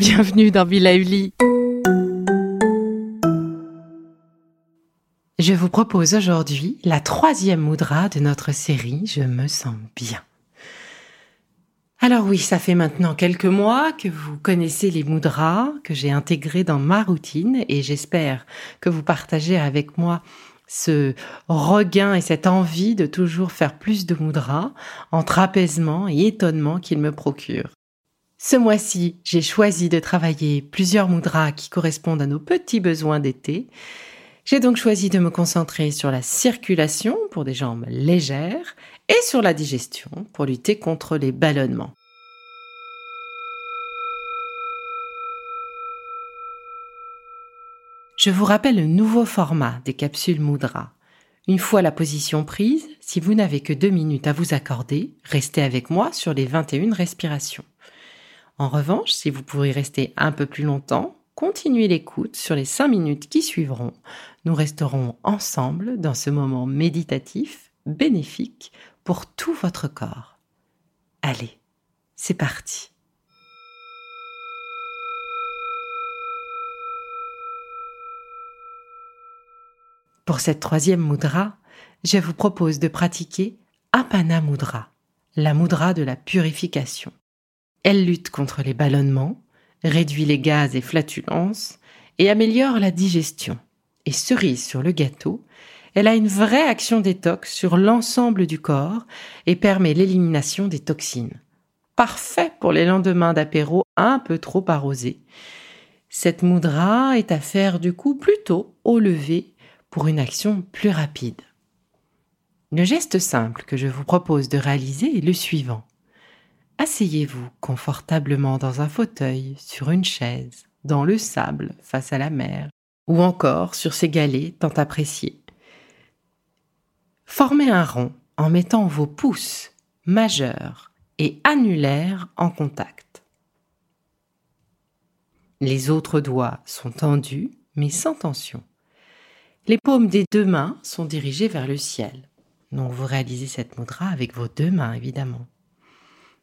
Bienvenue dans Villa. Je vous propose aujourd'hui la troisième moudra de notre série Je me sens bien. Alors oui, ça fait maintenant quelques mois que vous connaissez les moudras que j'ai intégrés dans ma routine et j'espère que vous partagez avec moi ce regain et cette envie de toujours faire plus de moudras entre apaisement et étonnement qu'il me procure. Ce mois-ci, j'ai choisi de travailler plusieurs moudras qui correspondent à nos petits besoins d'été j'ai donc choisi de me concentrer sur la circulation pour des jambes légères et sur la digestion pour lutter contre les ballonnements. Je vous rappelle le nouveau format des capsules Moudra. Une fois la position prise, si vous n'avez que deux minutes à vous accorder, restez avec moi sur les 21 respirations. En revanche, si vous pourrez rester un peu plus longtemps, continuez l'écoute sur les cinq minutes qui suivront. Nous resterons ensemble dans ce moment méditatif, bénéfique pour tout votre corps. Allez, c'est parti. Pour cette troisième mudra, je vous propose de pratiquer Apana Mudra, la mudra de la purification. Elle lutte contre les ballonnements, réduit les gaz et flatulences et améliore la digestion. Et cerise sur le gâteau, elle a une vraie action détox sur l'ensemble du corps et permet l'élimination des toxines. Parfait pour les lendemains d'apéro un peu trop arrosés. Cette moudra est à faire du coup plutôt au lever pour une action plus rapide. Le geste simple que je vous propose de réaliser est le suivant. Asseyez-vous confortablement dans un fauteuil, sur une chaise, dans le sable, face à la mer, ou encore sur ces galets tant appréciés. Formez un rond en mettant vos pouces majeurs et annulaires en contact. Les autres doigts sont tendus mais sans tension. Les paumes des deux mains sont dirigées vers le ciel. Donc vous réalisez cette mudra avec vos deux mains évidemment.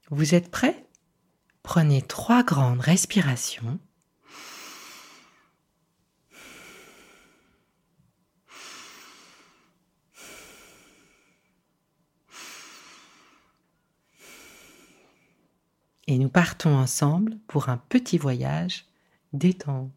Vous êtes prêts? Prenez trois grandes respirations. Et nous partons ensemble pour un petit voyage détente.